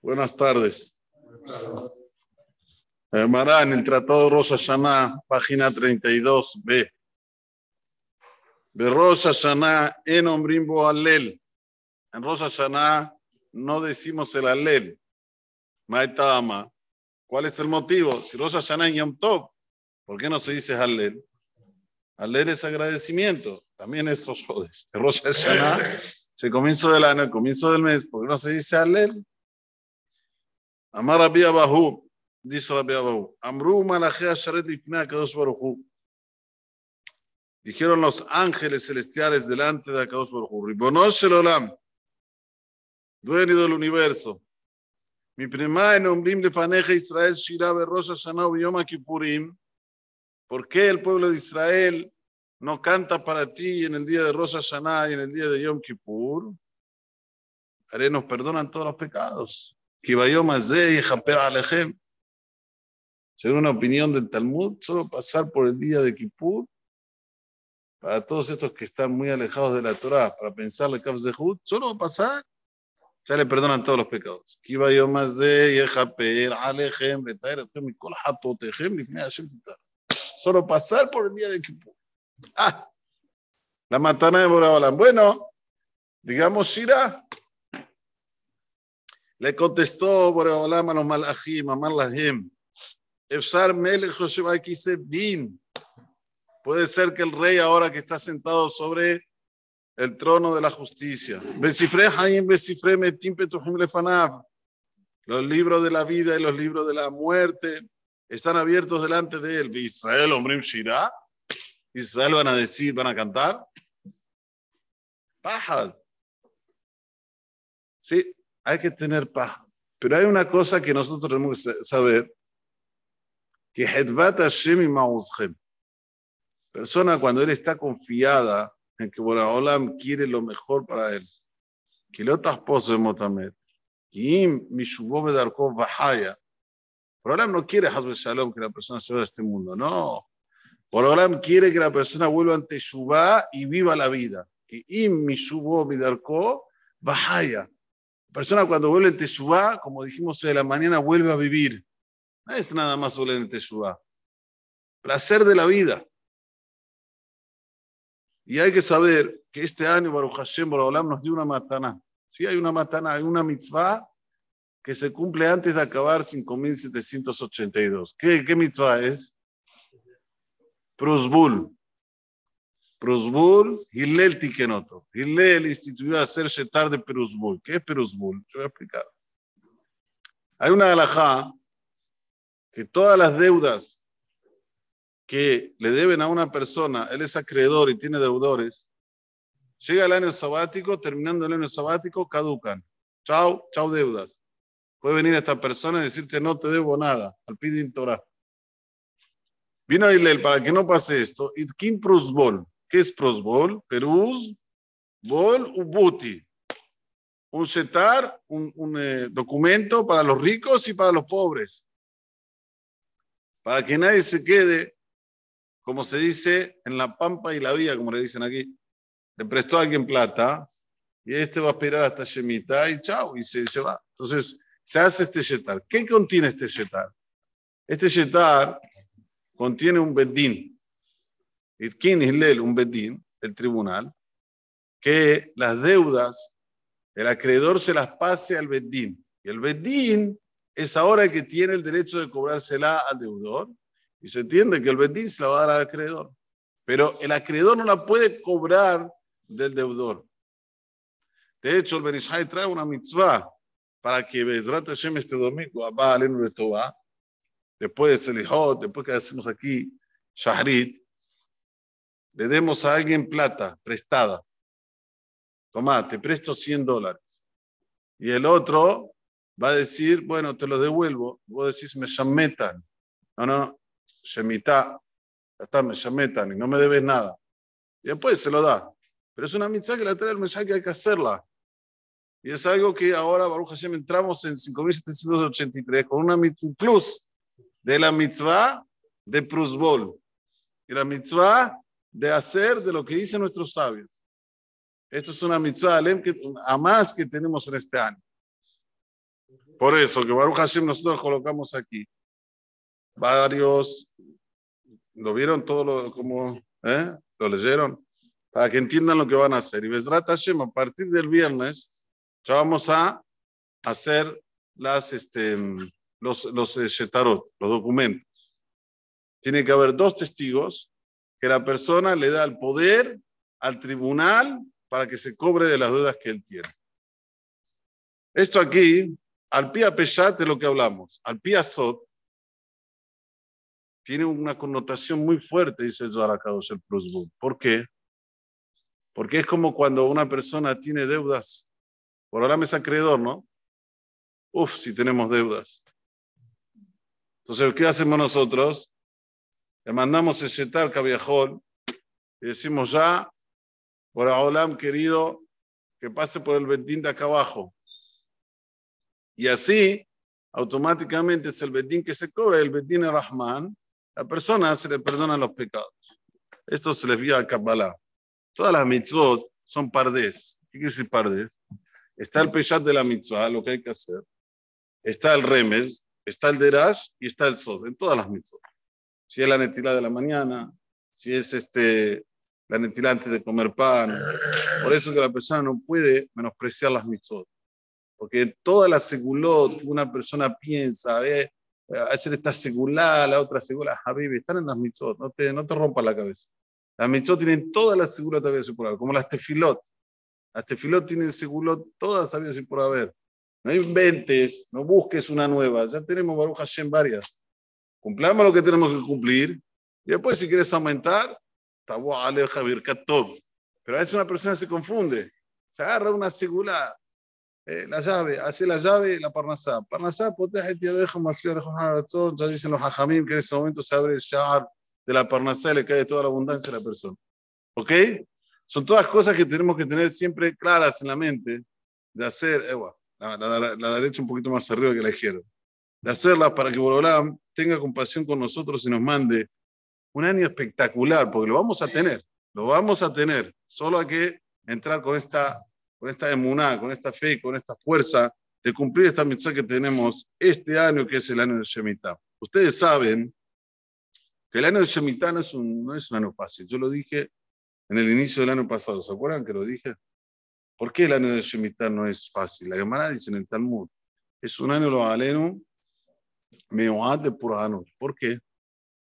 Buenas tardes. Mará en el Tratado Rosa Hashanah, página 32b. De Rosa Hashanah en Ombrimbo Alel. En Rosa Hashanah no decimos el Alel. Maetama. ¿Cuál es el motivo? Si Rosa Hashanah es Yom Tov, ¿por qué no se dice Alel? Alel es agradecimiento. También es Rosh Rosh Hashanah es el comienzo del año, el comienzo del mes. ¿Por qué no se dice Alel? Amar Rabbi Abahu, dice Rabbi Abahu, Amru Malachea Sharet Lipnei Akadosh Baruchu. Dijeron los ángeles celestiales delante de Akadosh Baruchu, Ribonosh el Olam, dueño del universo. ¿Por qué el pueblo de Israel no canta para ti en el día de Rosh Hashanah y en el día de Yom Kippur? Haré nos perdonan todos los pecados. Según una opinión del Talmud, solo pasar por el día de Kippur, para todos estos que están muy alejados de la Torah, para pensarle Kaf Zehut, solo pasar, ya le perdonan todos los pecados. Solo pasar por el día de Kippur. Ah, la matana de Borabalam. Bueno, digamos Shira. Le contestó Boreolam a los malachim, a Malahim. Efsar Melech Din. Puede ser que el rey ahora que está sentado sobre el trono de la justicia. Los libros de la vida y los libros de la muerte están abiertos delante de él. Israel, hombre, Shira. Israel van a decir, van a cantar. Pajad. Sí, hay que tener paz. Pero hay una cosa que nosotros tenemos que saber, que Hedvat Hashem y Persona cuando él está confiada en que Boraholam quiere lo mejor para él, que lo esposo de Motamed, y Mishubó Bedarkov Bahaya. Boraholam no quiere Hazbe Shalom que la persona se vaya de este mundo, no. Boraholam quiere que la persona vuelva ante Shubá y viva la vida. Que Im Mishubó Bedarkov Bahaya persona cuando vuelve en Teshuvah, como dijimos de la mañana, vuelve a vivir. No es nada más volver en Teshuvah. Placer de la vida. Y hay que saber que este año Baruch Hashem Baruch nos dio una matana. Sí, hay una matana, hay una mitzvah que se cumple antes de acabar 5782. ¿Qué, qué mitzvah es? Prosbul. Peruzbul, Hillel Tikenoto. Hillel instituyó a hacer Shetar de Peruzbul. ¿Qué es Peruzbul? Yo voy a explicar. Hay una alajá que todas las deudas que le deben a una persona, él es acreedor y tiene deudores, llega el año sabático, terminando el año sabático, caducan. Chao, chao deudas. Puede venir esta persona y decirte no te debo nada, al pidin Torah. Vino Hillel para que no pase esto. Itkin Prusbol. ¿Qué es prosbol? Peruz, bol, ubuti. Un setar, un, eh, documento para los ricos y para los pobres. Para que nadie se quede, como se dice, en la pampa y la vía, como le dicen aquí. Le prestó a alguien plata y este va a esperar hasta Shemita y chao, y se, se va. Entonces, se hace este shetar. ¿Qué contiene este shetar? Este shetar contiene un bedín. Itkin Hillel, un bedín del tribunal, que las deudas el acreedor se las pase al bedín. Y el bedín es ahora que tiene el derecho de cobrársela al deudor. Y se entiende que el bedín se la va a dar al acreedor. Pero el acreedor no la puede cobrar del deudor. De hecho, el Benishai trae una mitzvah para que Bezrat Hashem este domingo, después de Selihot, después que hacemos aquí Shahrit, le demos a alguien plata prestada. Tomá, te presto 100 dólares. Y el otro va a decir, bueno, te lo devuelvo. Vos decís, me llametan. No, no, Shemita. Ya está, me llametan y no me debes nada. Y después se lo da. Pero es una mitzvah que la trae el mensaje que hay que hacerla. Y es algo que ahora, Baruch Hashem, entramos en 5783 con una mitzvah plus de la mitzvah de Prusbol. Y la mitzvah de hacer de lo que dicen nuestros sabios. Esto es una mitzvah a más que tenemos en este año. Por eso que Baruch Hashem nosotros colocamos aquí varios, ¿lo vieron todo lo, como, eh? ¿Lo leyeron? Para que entiendan lo que van a hacer. Y Besrat Hashem, a partir del viernes, ya vamos a hacer las, este, los, los eh, shetarot, los documentos. Tiene que haber dos testigos que la persona le da el poder al tribunal para que se cobre de las deudas que él tiene. Esto aquí, al pia peshat es lo que hablamos. Al pia sot tiene una connotación muy fuerte, dice el Zoharakadosh, el plusbud. ¿Por qué? Porque es como cuando una persona tiene deudas. Por ahora me es acreedor, ¿no? Uf, si tenemos deudas. Entonces, ¿qué hacemos nosotros? Le mandamos ese tal cabiajón y decimos ya, por Olam querido, que pase por el Bedín de acá abajo. Y así, automáticamente es el Bedín que se cobra, el Bedín de Rahman, la persona se le perdonan los pecados. Esto se les vio a Kabbalah. Todas las mitzvot son pardes. ¿Qué quiere decir pardes? Está el peshat de la mitzvah, lo que hay que hacer. Está el remes, está el derash y está el sod, en todas las mitzvot. Si es la netilá de la mañana, si es este, la netilá antes de comer pan. Por eso que la persona no puede menospreciar las mitzvot. Porque toda la segulot una persona piensa, eh, hacer esta segulá, la otra segulá, Habib, están en las mitzvot, no te, no te rompas la cabeza. Las mitzvot tienen todas las segulas habidas y por haber, como las tefilot. Las tefilot tienen segulot todas habidas y por haber. No inventes, no busques una nueva. Ya tenemos Baruch Hashem varias. Cumplamos lo que tenemos que cumplir. Y después, si quieres aumentar, Tabu Ale Javier Katov. Pero a veces una persona se confunde. Se agarra una segula, eh, la llave, hace la llave la parnasá. Parnasá, potejet y adejo, más ya dicen los hajamim que en ese momento se abre el shahar de la parnasá y le cae toda la abundancia a la persona. ¿Ok? Son todas cosas que tenemos que tener siempre claras en la mente de hacer, eh, la, la, la, derecha un poquito más arriba que la izquierda, de hacerlas para que Borolam tenga compasión con nosotros y nos mande un año espectacular, porque lo vamos a tener, lo vamos a tener, solo hay que entrar con esta, con esta emuná, con esta fe, con esta fuerza de cumplir esta misión que tenemos este año, que es el año de Shemitah. Ustedes saben que el año de Shemitah no es, un, no es un año fácil. Yo lo dije en el inicio del año pasado. ¿Se acuerdan que lo dije? ¿Por qué el año de Shemitah no es fácil? La Gemara dice en el Talmud, es un año lo aleno meoad de purano. ¿Por qué?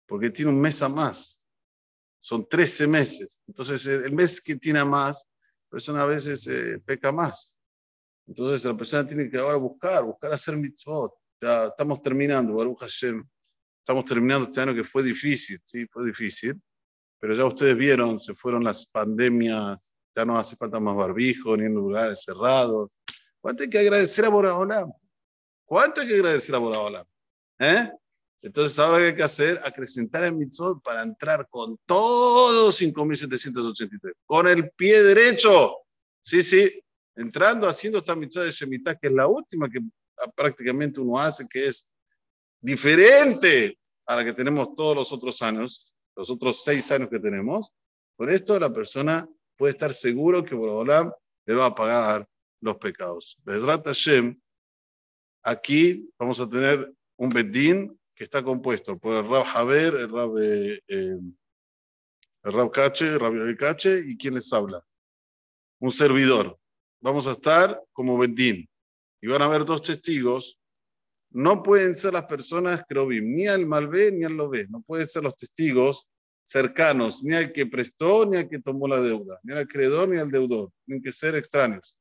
Porque tiene un mes a más. Son 13 meses. Entonces, el mes que tiene más, la persona a veces eh, peca más. Entonces, la persona tiene que ahora buscar, buscar hacer mitzvot. Ya estamos terminando, Baruch Hashem estamos terminando este año que fue difícil, sí, fue difícil, pero ya ustedes vieron, se fueron las pandemias, ya no hace falta más barbijo ni en lugares cerrados. ¿Cuánto hay que agradecer a Boraholam? ¿Cuánto hay que agradecer a Boraholam? ¿Eh? Entonces ahora hay que hacer, acrecentar el mitzvot para entrar con todos 5.783, con el pie derecho. Sí, sí, entrando, haciendo esta mitzvot de Shemitah, que es la última que prácticamente uno hace, que es diferente a la que tenemos todos los otros años, los otros seis años que tenemos, por esto la persona puede estar seguro que Borobolam le va a pagar los pecados. Hashem, aquí vamos a tener un Bedín que está compuesto por el Rab Haber, el Rab, eh, el Rab Cache, el Rab Cache y quien les habla. Un servidor. Vamos a estar como Bedín. Y van a haber dos testigos no pueden ser las personas Krobim, ni al Malvé ni al Lobé, no pueden ser los testigos cercanos, ni al que prestó ni al que tomó la deuda, ni al acreedor ni al deudor, tienen que ser extraños.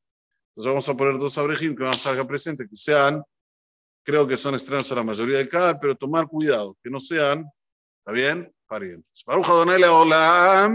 Entonces vamos a poner dos abrejim que van a estar acá presentes, que sean, creo que son extraños a la mayoría del CAD, pero tomar cuidado, que no sean, ¿está bien? Parientes. Baruja Donelia, hola.